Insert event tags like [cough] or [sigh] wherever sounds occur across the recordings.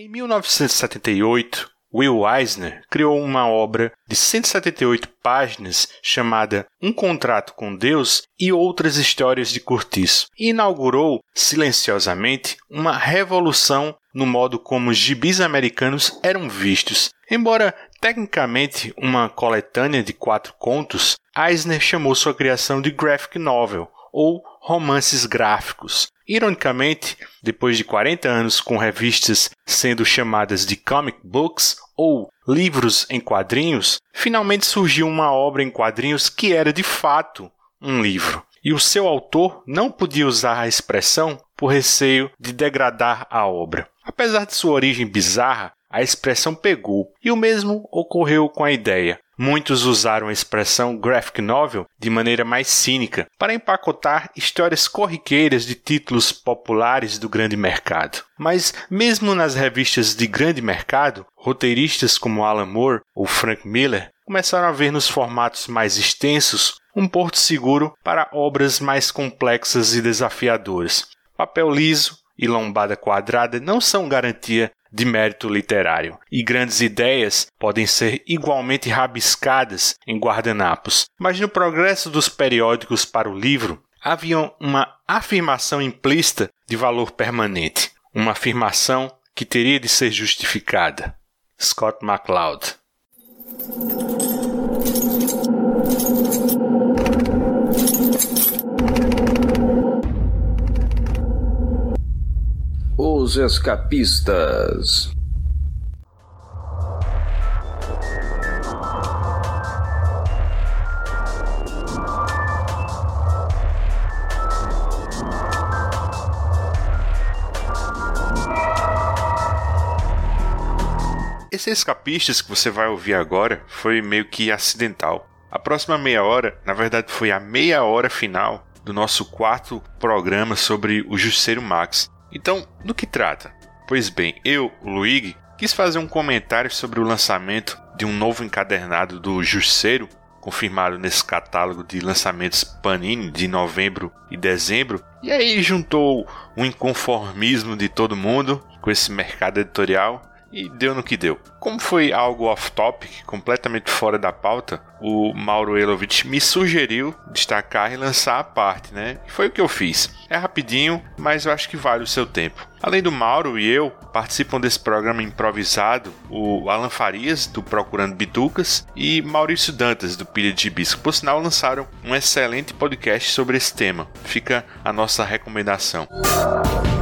Em 1978, Will Eisner criou uma obra de 178 páginas chamada Um Contrato com Deus e Outras Histórias de Curtiço e inaugurou, silenciosamente, uma revolução no modo como os gibis americanos eram vistos. Embora tecnicamente uma coletânea de quatro contos, Eisner chamou sua criação de graphic novel, ou romances gráficos. Ironicamente, depois de 40 anos com revistas sendo chamadas de comic books ou livros em quadrinhos, finalmente surgiu uma obra em quadrinhos que era de fato um livro. E o seu autor não podia usar a expressão por receio de degradar a obra. Apesar de sua origem bizarra, a expressão pegou, e o mesmo ocorreu com a ideia. Muitos usaram a expressão graphic novel de maneira mais cínica para empacotar histórias corriqueiras de títulos populares do grande mercado. Mas, mesmo nas revistas de grande mercado, roteiristas como Alan Moore ou Frank Miller começaram a ver nos formatos mais extensos um porto seguro para obras mais complexas e desafiadoras. Papel liso e lombada quadrada não são garantia de mérito literário, e grandes ideias podem ser igualmente rabiscadas em guardanapos. Mas no progresso dos periódicos para o livro, havia uma afirmação implícita de valor permanente, uma afirmação que teria de ser justificada. Scott MacLeod Os Escapistas. Esse Escapistas que você vai ouvir agora foi meio que acidental. A próxima meia hora, na verdade, foi a meia hora final do nosso quarto programa sobre o Jusceiro Max. Então, do que trata? Pois bem, eu, Luigi, quis fazer um comentário sobre o lançamento de um novo encadernado do Jusceiro, confirmado nesse catálogo de lançamentos Panini de novembro e dezembro, e aí juntou o inconformismo de todo mundo com esse mercado editorial e deu no que deu. Como foi algo off-topic, completamente fora da pauta, o Mauro Elovitch me sugeriu destacar e lançar a parte, né? Foi o que eu fiz. É rapidinho, mas eu acho que vale o seu tempo. Além do Mauro e eu, participam desse programa improvisado o Alan Farias, do Procurando Bitucas, e Maurício Dantas, do Pilha de Gibis, por sinal lançaram um excelente podcast sobre esse tema. Fica a nossa recomendação. Música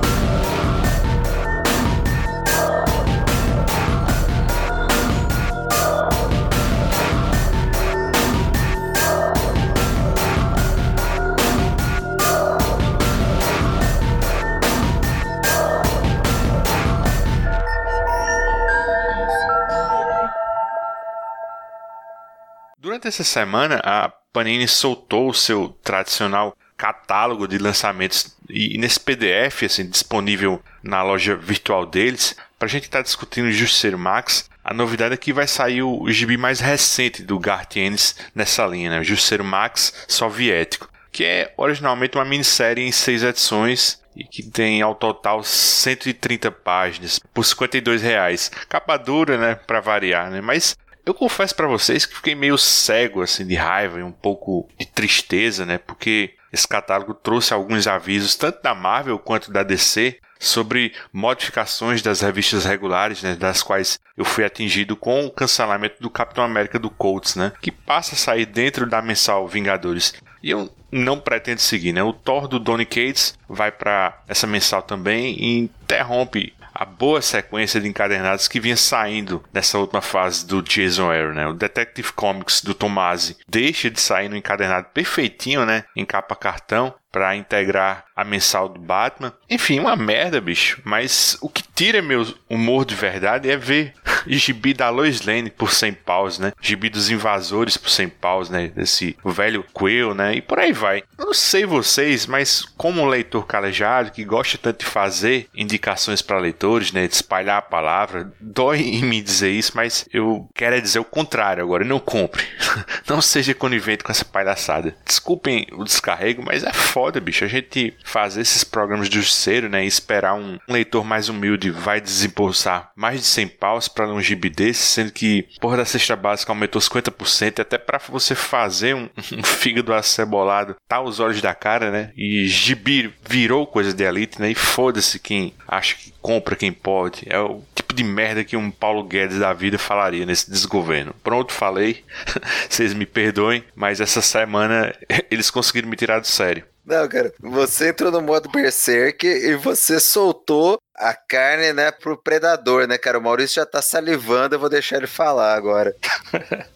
Durante essa semana, a Panini soltou o seu tradicional catálogo de lançamentos e nesse PDF assim disponível na loja virtual deles, para a gente estar tá discutindo o Justiceiro Max, a novidade é que vai sair o, o gibi mais recente do Garth Ennis nessa linha, né? o Justiceiro Max soviético, que é originalmente uma minissérie em seis edições e que tem ao total 130 páginas por 52 reais. Capa dura, né, para variar, né? Mas eu confesso para vocês que fiquei meio cego assim de raiva e um pouco de tristeza, né? Porque esse catálogo trouxe alguns avisos tanto da Marvel quanto da DC sobre modificações das revistas regulares, né, das quais eu fui atingido com o cancelamento do Capitão América do Colts, né, que passa a sair dentro da mensal Vingadores. E eu não pretendo seguir, né? O Thor do Donny Cates vai para essa mensal também e interrompe a boa sequência de encadernados que vinha saindo nessa última fase do Jason Aaron, né? O Detective Comics do Tomasi deixa de sair no encadernado perfeitinho, né? Em capa cartão para integrar a mensal do Batman. Enfim, uma merda, bicho. Mas o que tira meu humor de verdade é ver gibi da Lois Lane por 100 paus, né? Gibi dos invasores por 100 paus, né? Desse velho Quill, né? E por aí vai. Eu não sei vocês, mas como um leitor calejado que gosta tanto de fazer indicações para leitores, né? De espalhar a palavra, dói em me dizer isso, mas eu quero dizer o contrário agora. Não compre. [laughs] não seja conivente com essa palhaçada. Desculpem o descarrego, mas é foda, bicho. A gente fazer esses programas de justiceiro, né? E esperar um leitor mais humilde vai desembolsar mais de 100 paus para um gibi desse, sendo que porra da cesta básica aumentou 50%, até para você fazer um, [laughs] um fígado acebolado, tá os olhos da cara, né? E gibi virou coisa de elite, né? E foda-se quem acha que compra quem pode. É o tipo de merda que um Paulo Guedes da vida falaria nesse desgoverno. Pronto, falei. [laughs] Vocês me perdoem, mas essa semana [laughs] eles conseguiram me tirar do sério. Não, cara, você entrou no modo Berserk e você soltou a carne, né, pro predador, né, cara? O Maurício já tá salivando, eu vou deixar ele falar agora. [laughs]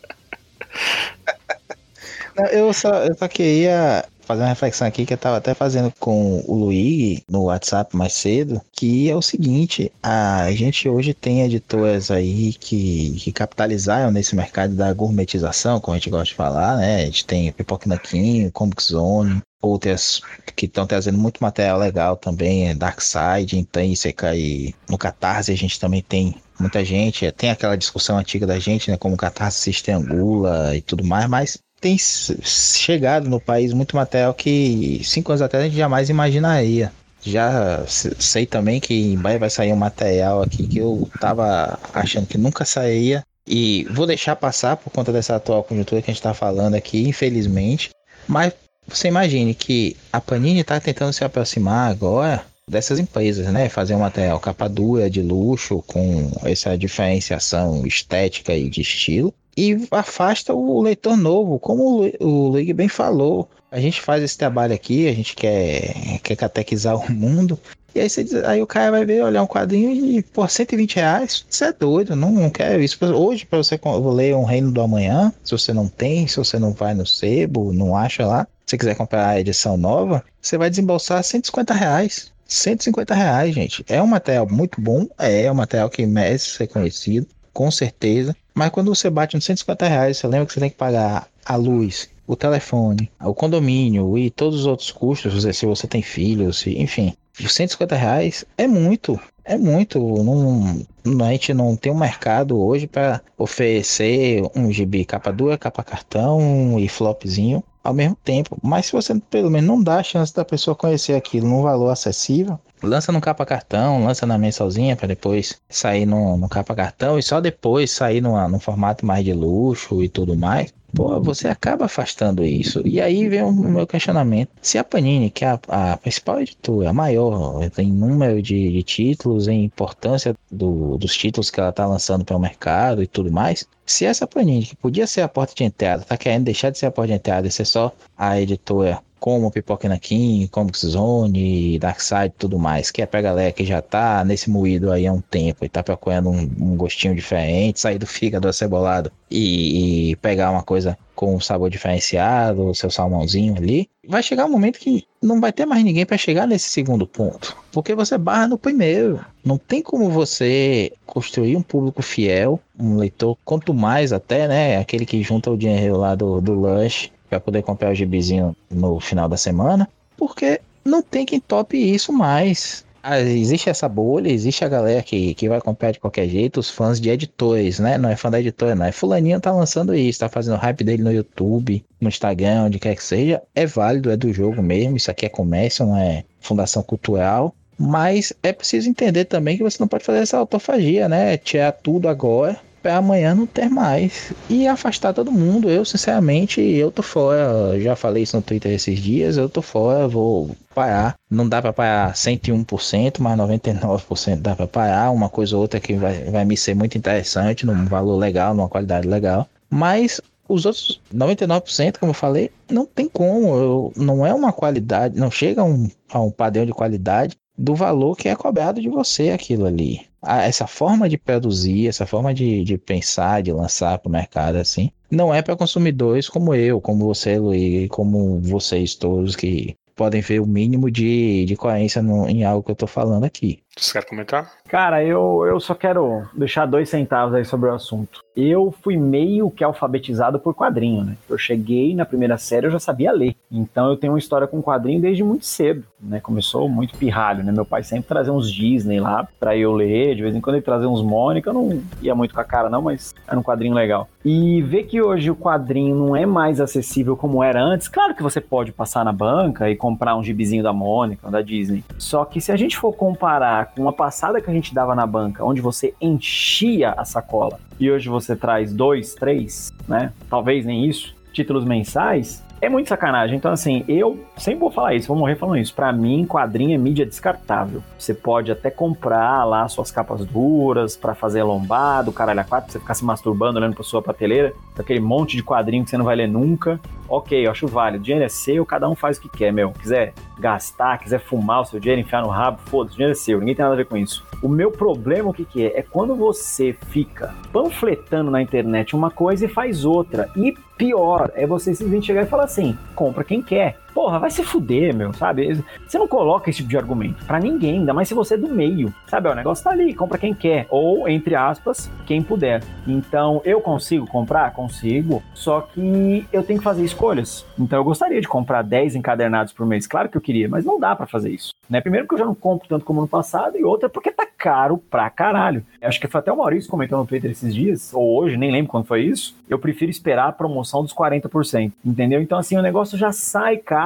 Não, eu, só, eu só queria fazer uma reflexão aqui que eu tava até fazendo com o Luigi no WhatsApp mais cedo, que é o seguinte, a gente hoje tem editoras aí que, que capitalizaram nesse mercado da gourmetização, como a gente gosta de falar, né? A gente tem Pipoca Naquinho, Comic Zone, outras que estão trazendo muito material legal também, é Darkseid, Intrínseca e no Catarse a gente também tem muita gente, tem aquela discussão antiga da gente, né, como o Catarse se estrangula e tudo mais, mas tem chegado no país muito material que cinco anos atrás a gente jamais imaginaria. Já sei também que em breve vai sair um material aqui que eu tava achando que nunca sairia. E vou deixar passar por conta dessa atual conjuntura que a gente está falando aqui, infelizmente. Mas você imagine que a Panini está tentando se aproximar agora dessas empresas, né? Fazer um material capa dura de luxo com essa diferenciação estética e de estilo e afasta o leitor novo, como o Luigi bem falou. A gente faz esse trabalho aqui, a gente quer, quer catequizar o mundo. E aí, você aí o cara vai ver, olhar um quadrinho e, por 120 reais, você é doido, não, não quero isso. Hoje, para você ler Um Reino do Amanhã, se você não tem, se você não vai no sebo, não acha lá, você quiser comprar a edição nova, você vai desembolsar 150 reais. 150 reais, gente. É um material muito bom, é, é um material que merece ser conhecido, com certeza. Mas quando você bate nos 150 reais, você lembra que você tem que pagar a luz, o telefone, o condomínio e todos os outros custos, se você tem filhos, enfim. 150 reais é muito, é muito. Não, a gente não tem um mercado hoje para oferecer um GB capa dura, capa cartão e flopzinho ao mesmo tempo. Mas se você pelo menos não dá a chance da pessoa conhecer aquilo num valor acessível, lança no capa cartão, lança na mensalzinha para depois sair no, no capa cartão e só depois sair no, no formato mais de luxo e tudo mais. Pô, você acaba afastando isso. E aí vem o meu questionamento. Se a Panini, que é a, a principal editora, a maior, em número de, de títulos, em importância do, dos títulos que ela está lançando para o mercado e tudo mais, se essa Panini, que podia ser a porta de entrada, está querendo deixar de ser a porta de entrada e ser só a editora como Pipoca Naquim, Comic Zone, Darkseid e tudo mais, que é pra galera que já tá nesse moído aí há um tempo e tá procurando um, um gostinho diferente, sair do fígado acebolado e, e pegar uma coisa com um sabor diferenciado, o seu salmãozinho ali, vai chegar um momento que não vai ter mais ninguém para chegar nesse segundo ponto, porque você barra no primeiro. Não tem como você construir um público fiel, um leitor, quanto mais até, né, aquele que junta o dinheiro lá do, do lanche para poder comprar o gibizinho no final da semana, porque não tem quem tope isso mais. Ah, existe essa bolha, existe a galera que, que vai comprar de qualquer jeito, os fãs de editores, né? Não é fã da editora, não. É fulaninho tá lançando isso, tá fazendo hype dele no YouTube, no Instagram, onde quer que seja. É válido, é do jogo mesmo. Isso aqui é comércio, não é fundação cultural. Mas é preciso entender também que você não pode fazer essa autofagia, né? Tirar tudo agora para amanhã não ter mais e afastar todo mundo. Eu, sinceramente, eu tô fora. Já falei isso no Twitter esses dias. Eu tô fora, vou parar. Não dá para parar 101%, mas 99% dá para parar. Uma coisa ou outra que vai, vai me ser muito interessante, num valor legal, numa qualidade legal. Mas os outros 99%, como eu falei, não tem como. Eu, não é uma qualidade, não chega a um, a um padrão de qualidade do valor que é cobrado de você aquilo ali. Essa forma de produzir, essa forma de, de pensar, de lançar para o mercado assim, não é para consumidores como eu, como você, Luiz, como vocês todos que podem ver o mínimo de, de coerência no, em algo que eu estou falando aqui. Você quer comentar? Cara, eu, eu só quero deixar dois centavos aí sobre o assunto. Eu fui meio que alfabetizado por quadrinho, né? Eu cheguei na primeira série, eu já sabia ler. Então eu tenho uma história com quadrinho desde muito cedo, né? Começou muito pirralho, né? Meu pai sempre trazia uns Disney lá pra eu ler. De vez em quando ele trazia uns Mônica. Eu não ia muito com a cara, não, mas era um quadrinho legal. E ver que hoje o quadrinho não é mais acessível como era antes. Claro que você pode passar na banca e comprar um gibizinho da Mônica, da Disney. Só que se a gente for comparar com uma passada que a gente dava na banca, onde você enchia a sacola e hoje você traz dois, três, né? Talvez nem isso, títulos mensais, é muito sacanagem. Então, assim, eu sempre vou falar isso, vou morrer falando isso. Para mim, quadrinho é mídia descartável. Você pode até comprar lá suas capas duras para fazer lombado, caralho a quatro, pra você ficar se masturbando olhando pra sua prateleira, aquele monte de quadrinho que você não vai ler nunca. Ok, eu acho válido. O dinheiro é seu, cada um faz o que quer, meu. Quiser gastar, quiser fumar o seu dinheiro, enfiar no rabo, foda-se, o dinheiro é seu, ninguém tem nada a ver com isso. O meu problema, o que, que é? É quando você fica panfletando na internet uma coisa e faz outra. E pior, é você simplesmente chegar e falar assim: compra quem quer. Porra, vai se fuder, meu, sabe? Você não coloca esse tipo de argumento para ninguém, ainda mais se você é do meio, sabe? O negócio tá ali, compra quem quer, ou, entre aspas, quem puder. Então, eu consigo comprar? Consigo, só que eu tenho que fazer escolhas. Então, eu gostaria de comprar 10 encadernados por mês, claro que eu queria, mas não dá para fazer isso. Né? Primeiro, porque eu já não compro tanto como no passado, e outra, porque tá caro pra caralho. Acho que foi até o Maurício comentou no Twitter esses dias, ou hoje, nem lembro quando foi isso. Eu prefiro esperar a promoção dos 40%, entendeu? Então, assim, o negócio já sai caro,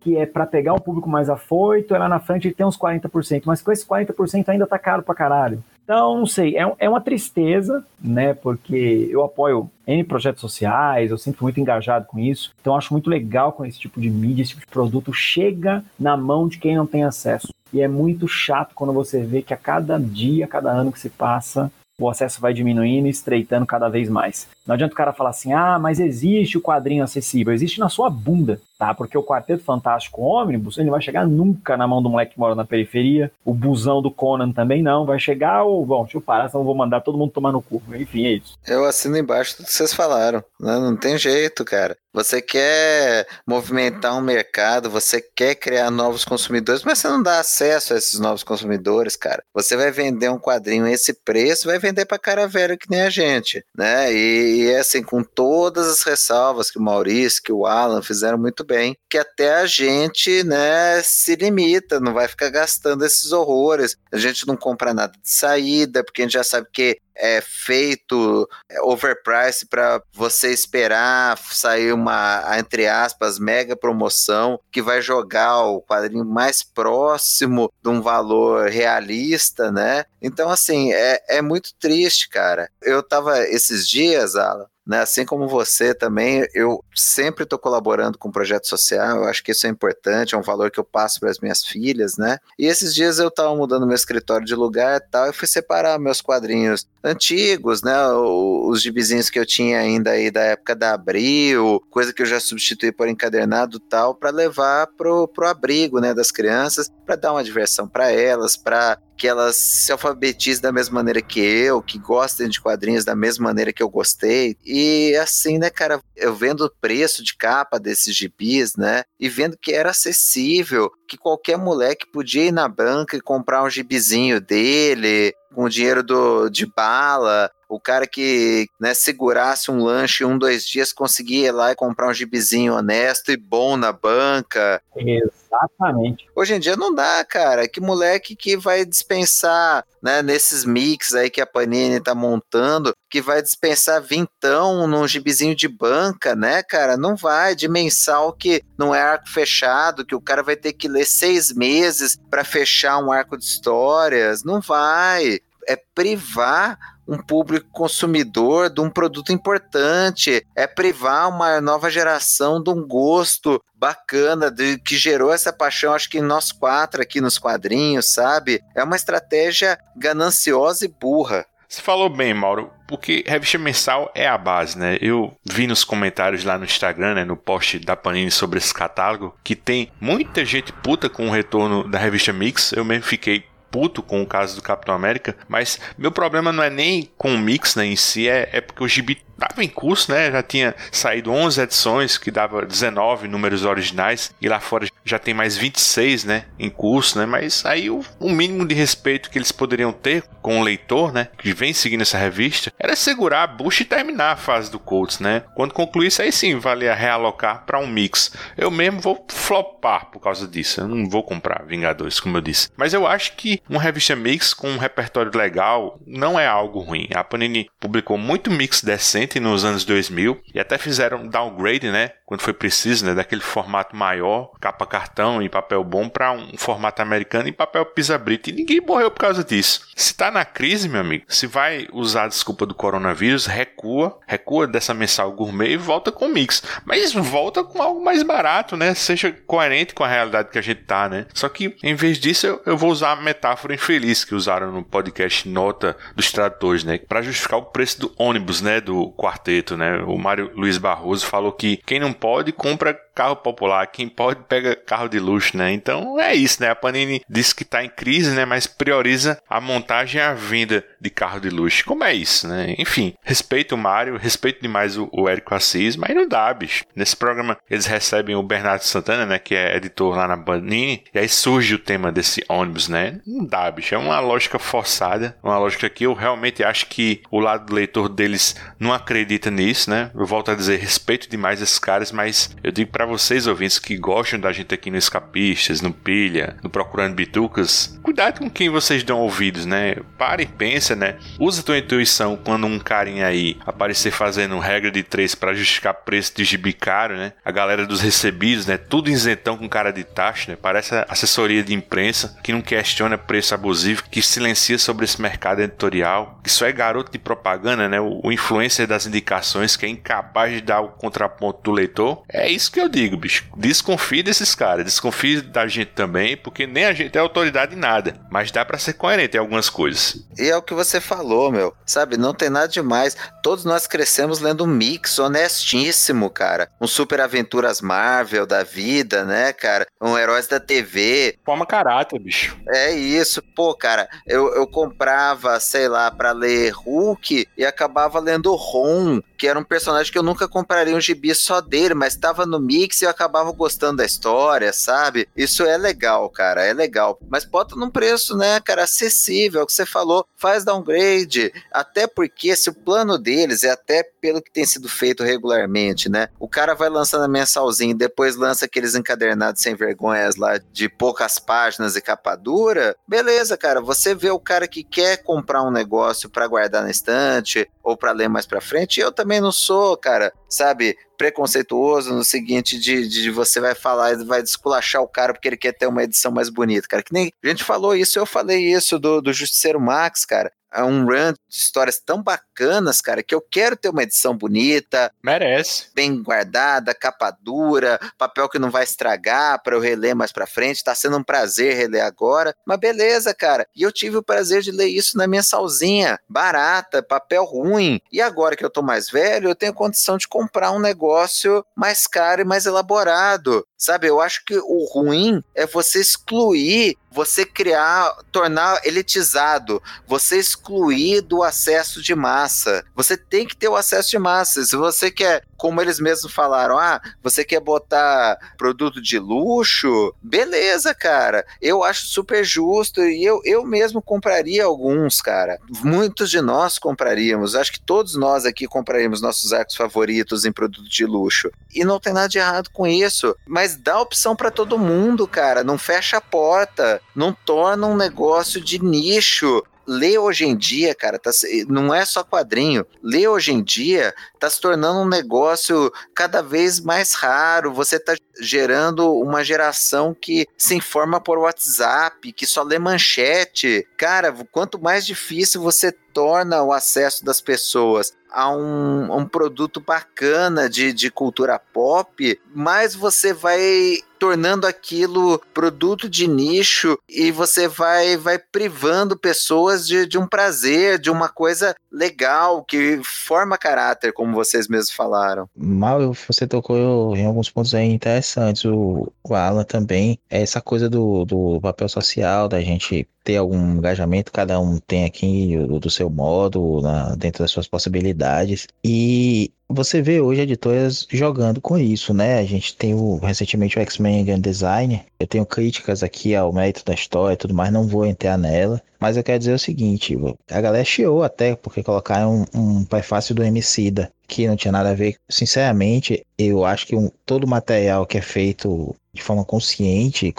que é para pegar o público mais afoito, é lá na frente tem uns 40%, mas com esse 40% ainda tá caro pra caralho. Então, não sei, é, é uma tristeza, né? Porque eu apoio N projetos sociais, eu sempre fui muito engajado com isso. Então, acho muito legal quando esse tipo de mídia, esse tipo de produto chega na mão de quem não tem acesso. E é muito chato quando você vê que a cada dia, a cada ano que se passa, o acesso vai diminuindo e estreitando cada vez mais. Não adianta o cara falar assim, ah, mas existe o quadrinho acessível, existe na sua bunda, tá? Porque o Quarteto Fantástico ônibus, ele vai chegar nunca na mão do moleque que mora na periferia, o busão do Conan também não, vai chegar o, bom, deixa eu parar, senão eu vou mandar todo mundo tomar no cu, enfim, é isso. Eu assino embaixo do que vocês falaram, né? não tem jeito, cara. Você quer movimentar um mercado, você quer criar novos consumidores, mas você não dá acesso a esses novos consumidores, cara. Você vai vender um quadrinho a esse preço, vai vender pra cara velho que nem a gente, né? E, e assim, com todas as ressalvas que o Maurício, que o Alan fizeram muito bem, que até a gente, né, se limita, não vai ficar gastando esses horrores. A gente não compra nada de saída, porque a gente já sabe que é feito é, overprice para você esperar sair uma, entre aspas, mega promoção que vai jogar o quadrinho mais próximo de um valor realista, né? Então, assim, é, é muito triste, cara. Eu tava esses dias, Alan, né? Assim como você também, eu sempre estou colaborando com projeto social, eu acho que isso é importante, é um valor que eu passo para as minhas filhas, né? E esses dias eu estava mudando meu escritório de lugar e tal, e fui separar meus quadrinhos antigos, né? Os gibizinhos que eu tinha ainda aí da época da Abril, coisa que eu já substituí por encadernado tal, para levar pro, pro abrigo, né, das crianças, para dar uma diversão para elas, para que elas se alfabetizem da mesma maneira que eu, que gostem de quadrinhos da mesma maneira que eu gostei. E assim, né, cara, eu vendo o preço de capa desses gibis, né, e vendo que era acessível, que qualquer moleque podia ir na banca e comprar um gibizinho dele, com o dinheiro do, de bala, o cara que né, segurasse um lanche um, dois dias conseguia ir lá e comprar um gibizinho honesto e bom na banca. Exatamente. Hoje em dia não dá, cara. Que moleque que vai dispensar, né, nesses mix aí que a Panini tá montando, que vai dispensar vintão num gibizinho de banca, né, cara? Não vai. De mensal que não é arco fechado, que o cara vai ter que ler seis meses para fechar um arco de histórias. Não vai. É privar um público consumidor de um produto importante, é privar uma nova geração de um gosto bacana, de, que gerou essa paixão, acho que nós quatro aqui nos quadrinhos, sabe? É uma estratégia gananciosa e burra. Você falou bem, Mauro, porque revista mensal é a base, né? Eu vi nos comentários lá no Instagram, né, no post da Panini sobre esse catálogo, que tem muita gente puta com o retorno da revista Mix. Eu mesmo fiquei puto com o caso do Capitão América, mas meu problema não é nem com o Mix né, em si, é, é porque o gibi dava em curso, né? Já tinha saído 11 edições, que dava 19 números originais, e lá fora já tem mais 26, né? Em curso, né? Mas aí o, o mínimo de respeito que eles poderiam ter com o leitor, né? Que vem seguindo essa revista, era segurar a bucha e terminar a fase do Colts, né? Quando concluísse, aí sim valia realocar para um mix. Eu mesmo vou flopar por causa disso. Eu não vou comprar Vingadores, como eu disse. Mas eu acho que uma revista mix com um repertório legal não é algo ruim. A Panini publicou muito mix decente nos anos 2000 e até fizeram downgrade, né? Quando foi preciso, né? Daquele formato maior, capa cartão e papel bom para um formato americano e papel pisa-brita. E ninguém morreu por causa disso. Se tá na crise, meu amigo, se vai usar a desculpa do coronavírus, recua, recua dessa mensal gourmet e volta com mix. Mas volta com algo mais barato, né? Seja coerente com a realidade que a gente tá, né? Só que em vez disso, eu, eu vou usar a metáfora infeliz que usaram no podcast Nota dos Tradutores, né? Para justificar o preço do ônibus, né? Do quarteto, né? O Mário Luiz Barroso falou que quem não pode compra carro popular, quem pode pega carro de luxo, né? Então é isso, né? A Panini diz que tá em crise, né? Mas prioriza a montagem e a venda de carro de luxo. Como é isso, né? Enfim, respeito o Mário, respeito demais o, o Érico Assis, mas não dá, bicho. Nesse programa eles recebem o Bernardo Santana, né? Que é editor lá na Panini, e aí surge o tema desse ônibus, né? Não dá, bicho. É uma lógica forçada, uma lógica que eu realmente acho que o lado do leitor deles não acredita nisso, né? Eu volto a dizer, respeito demais esses caras, mas eu digo para vocês, ouvintes, que gostam da gente aqui no Escapistas, no Pilha, no Procurando Bitucas, cuidado com quem vocês dão ouvidos, né? Para e pensa, né? Usa tua intuição quando um carinha aí aparecer fazendo regra de três para justificar preço de gibi caro, né? A galera dos recebidos, né? Tudo isentão com cara de taxa, né? Parece assessoria de imprensa que não questiona preço abusivo, que silencia sobre esse mercado editorial, que só é garoto de propaganda, né? O, o influencer das indicações que é incapaz de dar o contraponto do leitor. É isso que eu digo, bicho. Desconfie desses caras, desconfie da gente também, porque nem a gente é autoridade em nada, mas dá para ser coerente em algumas coisas. E é o que você falou, meu. Sabe, não tem nada demais. Todos nós crescemos lendo um mix honestíssimo, cara. Um Super Aventuras Marvel da vida, né, cara? Um Heróis da TV. Forma caráter, bicho. É isso. Pô, cara, eu, eu comprava, sei lá, para ler Hulk e acabava lendo Ron, que era um personagem que eu nunca compraria um gibi só dele, mas tava no mix e eu acabava gostando da história, sabe? Isso é legal, cara, é legal. Mas bota num preço, né, cara, acessível, é o que você falou, faz downgrade, até porque se o plano deles é até pelo que tem sido feito regularmente, né? O cara vai lançando a mensalzinho, depois lança aqueles encadernados sem vergonhas lá de poucas páginas e capa dura, beleza, cara, você vê o cara que quer comprar um negócio para guardar na estante ou para ler mais para frente, eu também não sou, cara, sabe, preconceituoso no seguinte de, de você vai falar e vai desculachar o cara porque ele quer ter uma edição mais bonita, cara. Que nem a gente falou isso, eu falei isso do, do Justiceiro Max, cara. É um run de histórias tão bacanas, cara, que eu quero ter uma edição bonita. Merece. Bem guardada, capa dura, papel que não vai estragar para eu reler mais pra frente. Tá sendo um prazer reler agora. Mas beleza, cara. E eu tive o prazer de ler isso na minha salzinha. Barata, papel ruim. E agora que eu tô mais velho, eu tenho condição de comprar um negócio mais caro e mais elaborado. Sabe, eu acho que o ruim é você excluir, você criar, tornar elitizado, você excluir do acesso de massa. Você tem que ter o acesso de massa. Se você quer, como eles mesmos falaram, ah, você quer botar produto de luxo, beleza, cara. Eu acho super justo e eu, eu mesmo compraria alguns, cara. Muitos de nós compraríamos. Acho que todos nós aqui compraríamos nossos arcos favoritos em produto de luxo. E não tem nada de errado com isso. Mas dá opção para todo mundo, cara. Não fecha a porta. Não torna um negócio de nicho ler hoje em dia, cara, tá, não é só quadrinho. Ler hoje em dia tá se tornando um negócio cada vez mais raro. Você tá gerando uma geração que se informa por WhatsApp, que só lê manchete. Cara, quanto mais difícil você torna o acesso das pessoas a um, um produto bacana de, de cultura pop, mais você vai tornando aquilo produto de nicho e você vai vai privando pessoas de, de um prazer, de uma coisa legal que forma caráter, como como vocês mesmos falaram. Mal você tocou em alguns pontos aí interessantes. O, o Alan também. É essa coisa do, do papel social, da gente ter algum engajamento, cada um tem aqui do, do seu modo, na, dentro das suas possibilidades. E você vê hoje editoras jogando com isso, né? A gente tem o, recentemente o X-Men Game Design. Eu tenho críticas aqui ao mérito da história e tudo mais, não vou entrar nela. Mas eu quero dizer o seguinte: a galera chiou até porque colocaram um, um prefácio do Emicida que não tinha nada a ver. Sinceramente, eu acho que um, todo material que é feito de forma consciente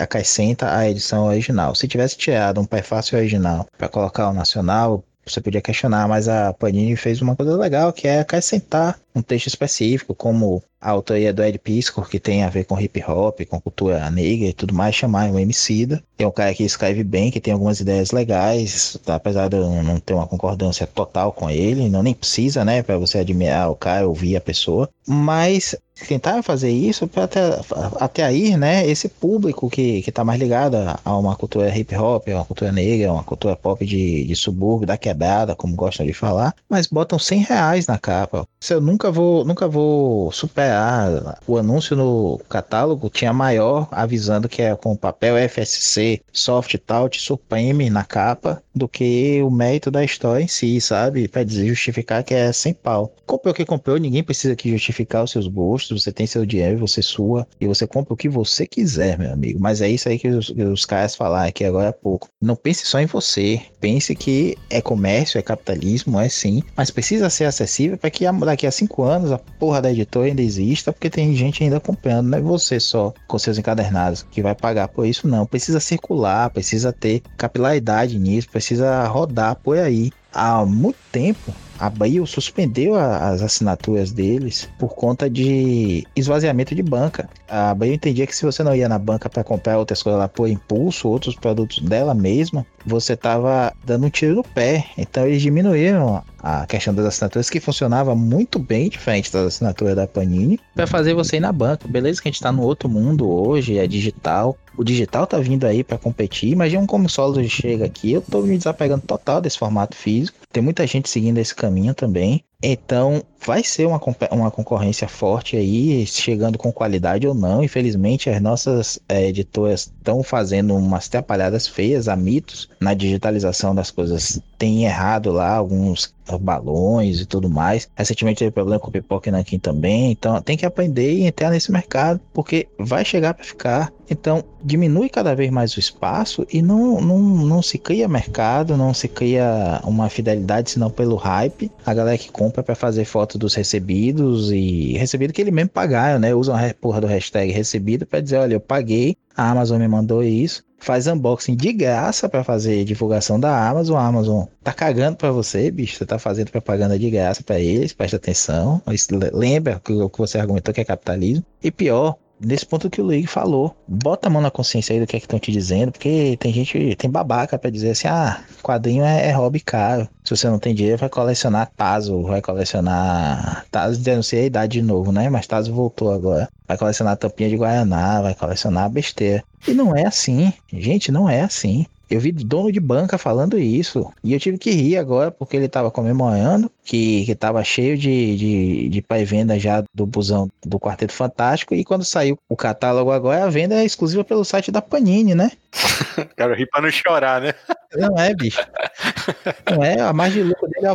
acrescenta a edição original. Se tivesse tirado um prefácio original para colocar o nacional, você podia questionar, mas a Panini fez uma coisa legal que é acrescentar um texto específico, como a autoria do Ed Piscor, que tem a ver com hip hop, com cultura negra e tudo mais, chamar um Emicida. É um cara que escreve bem, que tem algumas ideias legais, apesar de eu não ter uma concordância total com ele, não nem precisa, né, para você admirar o cara, ouvir a pessoa. Mas tentaram fazer isso para até, até aí, né, esse público que, que tá mais ligado a uma cultura hip hop, uma cultura negra, uma cultura pop de, de subúrbio, da quebrada, como gostam de falar, mas botam 100 reais na capa. Se eu nunca vou, nunca vou superar. O anúncio no catálogo tinha maior avisando que é com papel FSC, Soft Touch Supreme na capa do que o mérito da história em si, sabe? Para dizer justificar que é sem pau. Comprou o que comprou, ninguém precisa que justificar os seus gostos. Você tem seu dinheiro, você sua e você compra o que você quiser, meu amigo. Mas é isso aí que os, que os caras falaram aqui agora há pouco. Não pense só em você. Pense que é comércio, é capitalismo, é sim, mas precisa ser acessível para que daqui a cinco anos a porra da editora ainda exista, porque tem gente ainda comprando, não é você só com seus encadernados que vai pagar por isso, não. Precisa circular, precisa ter capilaridade nisso, precisa rodar por aí. Há muito tempo a Bahia suspendeu a, as assinaturas deles por conta de esvaziamento de banca. A Bahia entendia que se você não ia na banca para comprar outras coisas lá por impulso, outros produtos dela mesma, você estava dando um tiro no pé. Então eles diminuíram a questão das assinaturas que funcionava muito bem diferente das assinaturas da Panini para fazer você ir na banca. Beleza que a gente está no outro mundo hoje, é digital. O digital tá vindo aí para competir. Imagina como o solo chega aqui. Eu tô me desapegando total desse formato físico. Tem muita gente seguindo esse caminho também. Então, vai ser uma, uma concorrência forte aí, chegando com qualidade ou não. Infelizmente, as nossas é, editoras estão fazendo umas atrapalhadas feias a mitos na digitalização das coisas. Tem errado lá alguns balões e tudo mais. Recentemente teve problema com Pipoca e Nankin também. Então, tem que aprender e entrar nesse mercado, porque vai chegar para ficar. Então, diminui cada vez mais o espaço e não, não, não se cria mercado, não se cria uma fidelidade, senão pelo hype. A galera que compra para fazer foto dos recebidos e recebido que ele mesmo pagaram, né? Usa uma porra do hashtag recebido para dizer, olha, eu paguei, a Amazon me mandou isso. Faz unboxing de graça para fazer divulgação da Amazon. A Amazon tá cagando para você, bicho. Você tá fazendo propaganda de graça para eles. Presta atenção. Lembra o que você argumentou que é capitalismo. E pior, nesse ponto que o Luigi falou. Bota a mão na consciência aí do que é que estão te dizendo, porque tem gente, tem babaca para dizer assim, ah, quadrinho é, é, hobby caro. Se você não tem dinheiro, vai colecionar Tazo, vai colecionar Tazo, não sei a idade de novo, né? Mas Tazo voltou agora. Vai colecionar tampinha de Guaraná, vai colecionar besteira. E não é assim, gente, não é assim. Eu vi dono de banca falando isso. E eu tive que rir agora, porque ele tava comemorando que, que tava cheio de, de, de pré-venda já do busão do Quarteto Fantástico. E quando saiu o catálogo agora, a venda é exclusiva pelo site da Panini, né? [laughs] Cara, ri pra não chorar, né? Não é, bicho. Não é, a margem de lucro dele é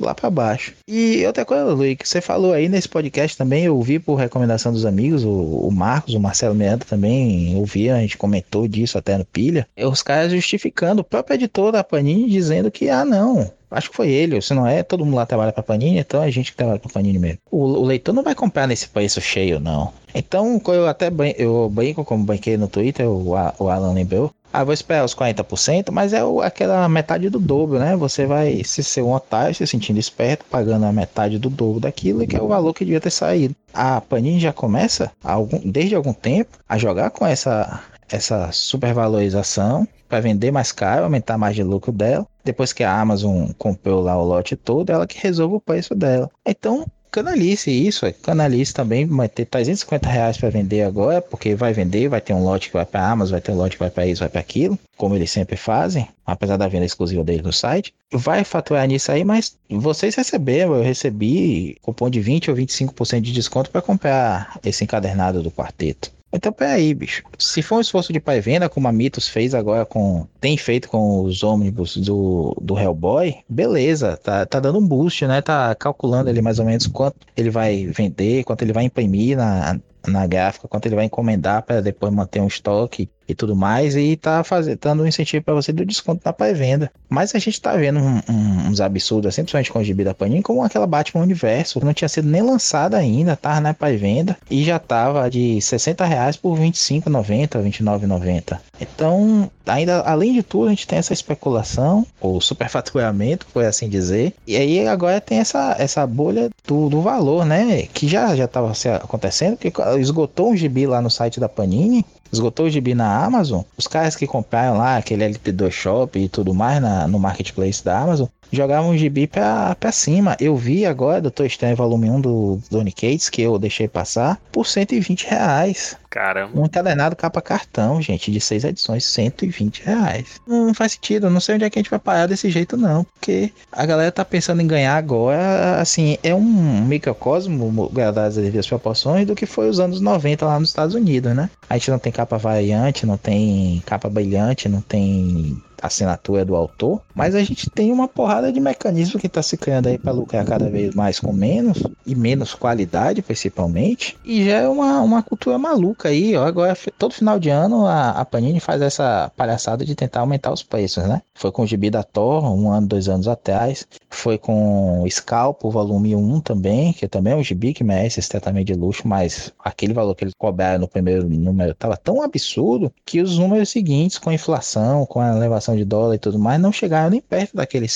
lá pra baixo. E outra coisa, Luiz, que você falou aí nesse podcast também, eu ouvi por recomendação dos amigos, o, o Marcos, o Marcelo Meandro também ouvi, a gente comentou disso até no Pilha. Os caras justificando, o próprio editor da Panini dizendo que, ah, não, Acho que foi ele, se não é, todo mundo lá trabalha pra Panini, então é gente que trabalha pra Panini mesmo. O, o leitor não vai comprar nesse preço cheio, não. Então, eu até eu brinco, como banquei no Twitter, o, o Alan lembrou. Ah, vou esperar os 40%, mas é o, aquela metade do dobro, né? Você vai se ser um otário, se sentindo esperto, pagando a metade do dobro daquilo, que é o valor que devia ter saído. A Panini já começa, algum, desde algum tempo, a jogar com essa, essa supervalorização para vender mais caro, aumentar mais de lucro dela. Depois que a Amazon comprou lá o lote todo, ela que resolve o preço dela. Então, canalice isso, é canalice também, vai ter 350 reais para vender agora, porque vai vender, vai ter um lote que vai para Amazon, vai ter um lote que vai para isso, vai para aquilo, como eles sempre fazem, apesar da venda exclusiva deles no site. Vai faturar nisso aí, mas vocês receberam, eu recebi cupom de 20 ou 25% de desconto para comprar esse encadernado do quarteto. Então, peraí, bicho. Se for um esforço de pai venda, como a Mitos fez agora com. tem feito com os ônibus do, do Hellboy, beleza, tá, tá dando um boost, né? Tá calculando ali mais ou menos quanto ele vai vender, quanto ele vai imprimir na, na gráfica, quanto ele vai encomendar para depois manter um estoque e tudo mais, e tá fazendo, dando um incentivo para você do desconto na pré-venda. Mas a gente tá vendo um, um, uns absurdos, assim, principalmente com o gibi da Panini, como aquela Batman Universo, que não tinha sido nem lançada ainda, tava na pré-venda, e já tava de 60 reais por 25,90, 29,90. Então, ainda além de tudo, a gente tem essa especulação, ou superfaturamento, por assim dizer, e aí agora tem essa, essa bolha do, do valor, né, que já já estava acontecendo, que esgotou um gibi lá no site da Panini, esgotou o gibi na Amazon, os caras que compraram lá aquele LP2 Shop e tudo mais na, no marketplace da Amazon, jogavam o gibi pra, pra cima. Eu vi agora Doutor Estranho Volume 1 do Donny Cates, que eu deixei passar, por 120 reais. Caramba. Um encadernado capa cartão, gente, de seis edições, 120 reais. Não faz sentido, não sei onde é que a gente vai parar desse jeito, não. Porque a galera tá pensando em ganhar agora, assim, é um microcosmo, guardadas as devidas proporções, do que foi os anos 90 lá nos Estados Unidos, né? A gente não tem capa variante, não tem capa brilhante, não tem assinatura do autor, mas a gente tem uma porrada de mecanismo que está se criando aí para lucrar cada vez mais com menos e menos qualidade, principalmente, e já é uma, uma cultura maluca aí. Ó, agora, todo final de ano, a, a Panini faz essa palhaçada de tentar aumentar os preços, né? Foi com o Gibi da Thor, um ano, dois anos atrás, foi com Scalp, o volume 1 também, que também é um gibi que merece esse tratamento de luxo, mas aquele valor que eles cobraram no primeiro número estava tão absurdo que os números seguintes, com a inflação, com a elevação de dólar e tudo mais, não chegaram nem perto daqueles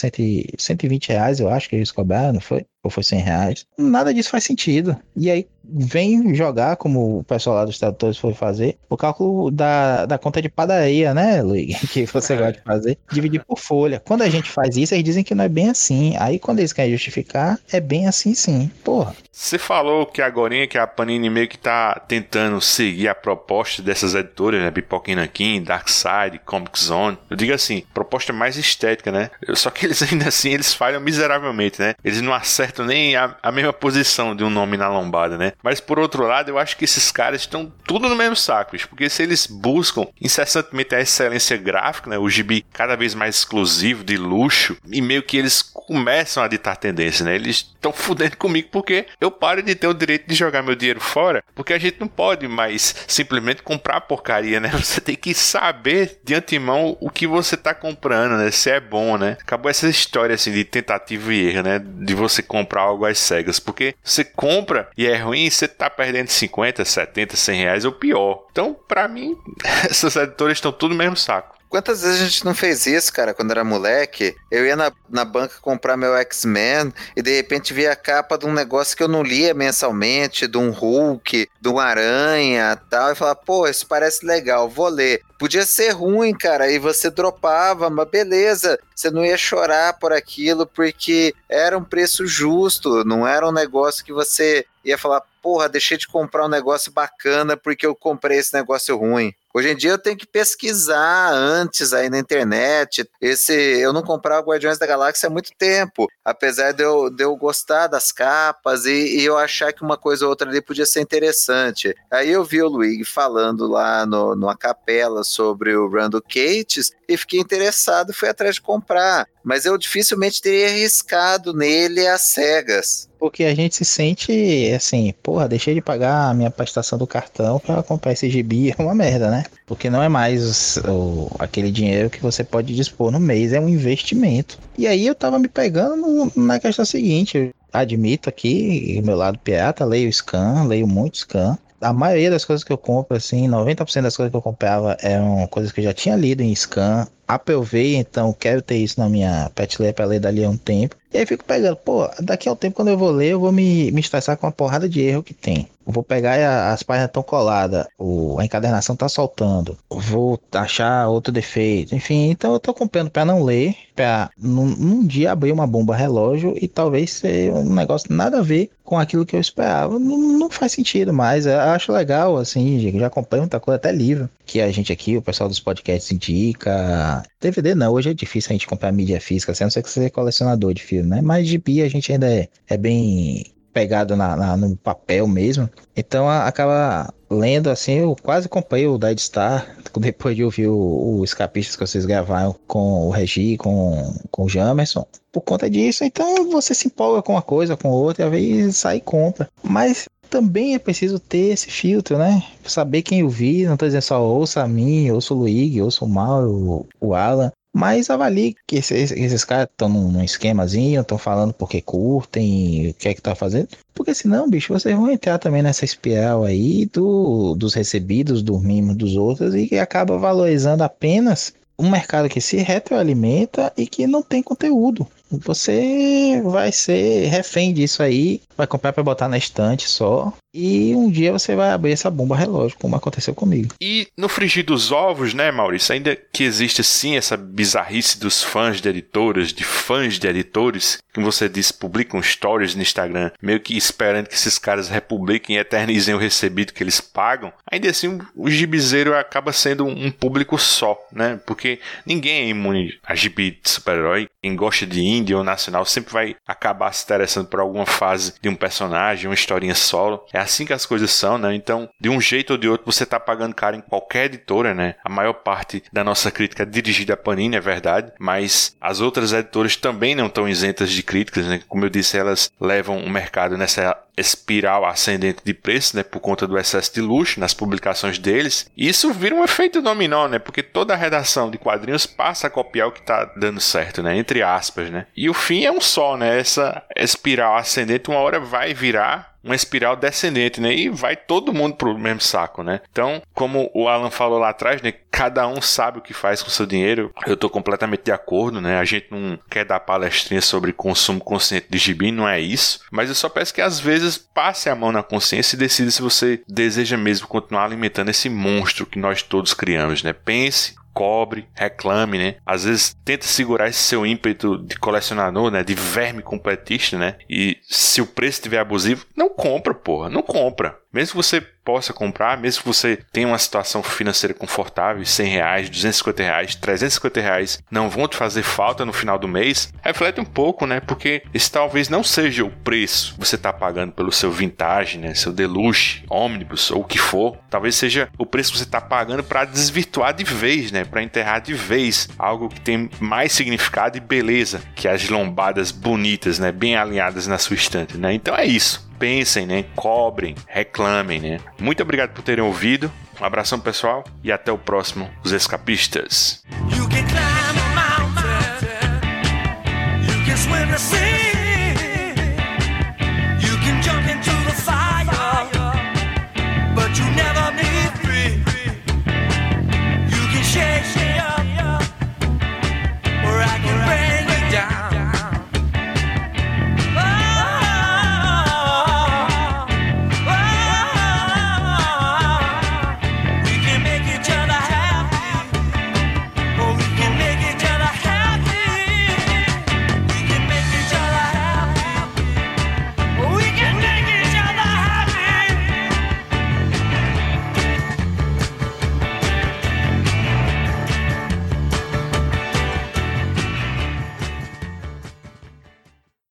120 reais, eu acho que eles cobraram, não foi? Ou foi 100 reais? Nada disso faz sentido. E aí vem jogar, como o pessoal lá dos tradutores foi fazer, o cálculo da, da conta de padaria, né, Luiz? [laughs] Que você gosta de fazer, dividir por folha. Quando a gente faz isso, eles dizem que não é bem assim. Aí quando eles querem justificar, é bem assim sim. Porra. Você falou que agora que a Panini meio que tá tentando seguir a proposta dessas editoras, né? Pipoquina King, Darkside, Comic Zone. Eu digo assim, proposta mais estética, né? Só que eles [laughs] ainda assim, eles falham miseravelmente, né? Eles não acertam nem a, a mesma posição de um nome na lombada, né? Mas por outro lado, eu acho que esses caras estão tudo no mesmo saco, porque se eles buscam incessantemente a excelência gráfica, né? O gibi cada vez mais exclusivo, de luxo, e meio que eles começam a ditar tendência, né? Eles estão fudendo comigo porque eu paro de ter o direito de jogar meu dinheiro fora, porque a gente não pode mais simplesmente comprar porcaria, né? [laughs] Você tem que saber de antemão o que você tá comprando, né? Se é bom, né? Acabou essa história assim de tentativa e erro, né? De você comprar algo às cegas, porque você compra e é ruim, você tá perdendo 50, 70, 100 reais ou pior. Então, para mim, [laughs] essas editoras estão tudo no mesmo saco. Quantas vezes a gente não fez isso, cara, quando era moleque? Eu ia na, na banca comprar meu X-Men e de repente via a capa de um negócio que eu não lia mensalmente, de um Hulk, de um Aranha tal, e falava, pô, isso parece legal, vou ler. Podia ser ruim, cara, e você dropava, mas beleza, você não ia chorar por aquilo porque era um preço justo, não era um negócio que você ia falar, porra, deixei de comprar um negócio bacana porque eu comprei esse negócio ruim. Hoje em dia eu tenho que pesquisar antes aí na internet. Esse, eu não comprava Guardiões da Galáxia há muito tempo, apesar de eu, de eu gostar das capas e, e eu achar que uma coisa ou outra ali podia ser interessante. Aí eu vi o Luigi falando lá no, numa capela sobre o Randall Cates e fiquei interessado fui atrás de comprar. Mas eu dificilmente teria arriscado nele às cegas. Porque a gente se sente assim, porra, deixei de pagar a minha prestação do cartão para comprar esse gibi, é uma merda, né? Porque não é mais o, aquele dinheiro que você pode dispor no mês, é um investimento. E aí eu tava me pegando na questão seguinte, eu admito aqui, meu lado pirata, leio scan, leio muito scan, a maioria das coisas que eu compro, assim, 90% das coisas que eu comprava eram coisas que eu já tinha lido em scan aprovei, então quero ter isso na minha prateleira para ler dali a um tempo. E aí fico pegando, pô, daqui a um tempo quando eu vou ler, eu vou me, me estressar com uma porrada de erro que tem. Vou pegar a, as páginas estão coladas, o, a encadernação tá soltando, vou achar outro defeito, enfim, então eu tô comprando para não ler, para num, num, dia abrir uma bomba relógio e talvez ser um negócio nada a ver com aquilo que eu esperava. Não, não faz sentido mais, eu acho legal, assim, já comprei muita coisa, até livro, que a gente aqui, o pessoal dos podcasts indica. DVD não, hoje é difícil a gente comprar mídia física, assim, a não ser que você seja colecionador de filme, né? Mas de a gente ainda é, é bem pegado na, na, no papel mesmo. Então a, acaba lendo assim, eu quase comprei o Dead Star, [laughs] depois de ouvir o, o Escapistas que vocês gravaram com o Regi, com, com o Jamerson. Por conta disso, então você se empolga com uma coisa, com outra, e vezes sai e compra. Mas também é preciso ter esse filtro, né? Saber quem ouvir, não tô dizendo só ouça a mim, ouça o Luigi, ouça o Mauro, o Alan. Mas avalie que esses, esses caras estão num, num, esquemazinho, estão falando porque curtem, o que é que tá fazendo. Porque senão, bicho, vocês vão entrar também nessa espiral aí do, dos recebidos, dos mimos dos outros e que acaba valorizando apenas um mercado que se retroalimenta e que não tem conteúdo. Você vai ser refém disso aí, vai comprar para botar na estante só e um dia você vai abrir essa bomba relógio, como aconteceu comigo. E no frigir dos ovos, né, Maurício? Ainda que existe sim essa bizarrice dos fãs de editoras, de fãs de editores, que você disse, publicam stories no Instagram, meio que esperando que esses caras republiquem e eternizem o recebido que eles pagam. Ainda assim, o gibizeiro acaba sendo um público só, né? Porque ninguém é imune a gibi de super-herói. Quem gosta de indie ou nacional sempre vai acabar se interessando por alguma fase de um personagem, uma historinha solo. É assim que as coisas são, né? Então, de um jeito ou de outro, você tá pagando caro em qualquer editora, né? A maior parte da nossa crítica é dirigida a Panini, é verdade, mas as outras editoras também não estão isentas de críticas, né? Como eu disse, elas levam o mercado nessa espiral ascendente de preço, né, por conta do excesso de luxo nas publicações deles. Isso vira um efeito dominó, né, porque toda a redação de quadrinhos passa a copiar o que está dando certo, né, entre aspas, né. E o fim é um só, né, essa espiral ascendente uma hora vai virar uma espiral descendente, né? E vai todo mundo pro mesmo saco, né? Então, como o Alan falou lá atrás, né? Cada um sabe o que faz com o seu dinheiro. Eu tô completamente de acordo, né? A gente não quer dar palestrinha sobre consumo consciente de gibi, não é isso. Mas eu só peço que às vezes passe a mão na consciência e decida se você deseja mesmo continuar alimentando esse monstro que nós todos criamos, né? Pense cobre, reclame, né? Às vezes tenta segurar esse seu ímpeto de colecionador, né? De verme completista, né? E se o preço estiver abusivo, não compra, porra, não compra. Mesmo que você possa comprar, mesmo que você tenha uma situação financeira confortável, 100 reais, 250 reais, 350 reais não vão te fazer falta no final do mês, reflete um pouco, né? Porque esse talvez não seja o preço que você está pagando pelo seu vintage, né? Seu deluxe, ônibus ou o que for. Talvez seja o preço que você está pagando para desvirtuar de vez, né? Para enterrar de vez algo que tem mais significado e beleza que as lombadas bonitas, né? Bem alinhadas na sua estante, né? Então é isso pensem, né? Cobrem, reclamem, né? Muito obrigado por terem ouvido. Um abração pessoal e até o próximo Os Escapistas.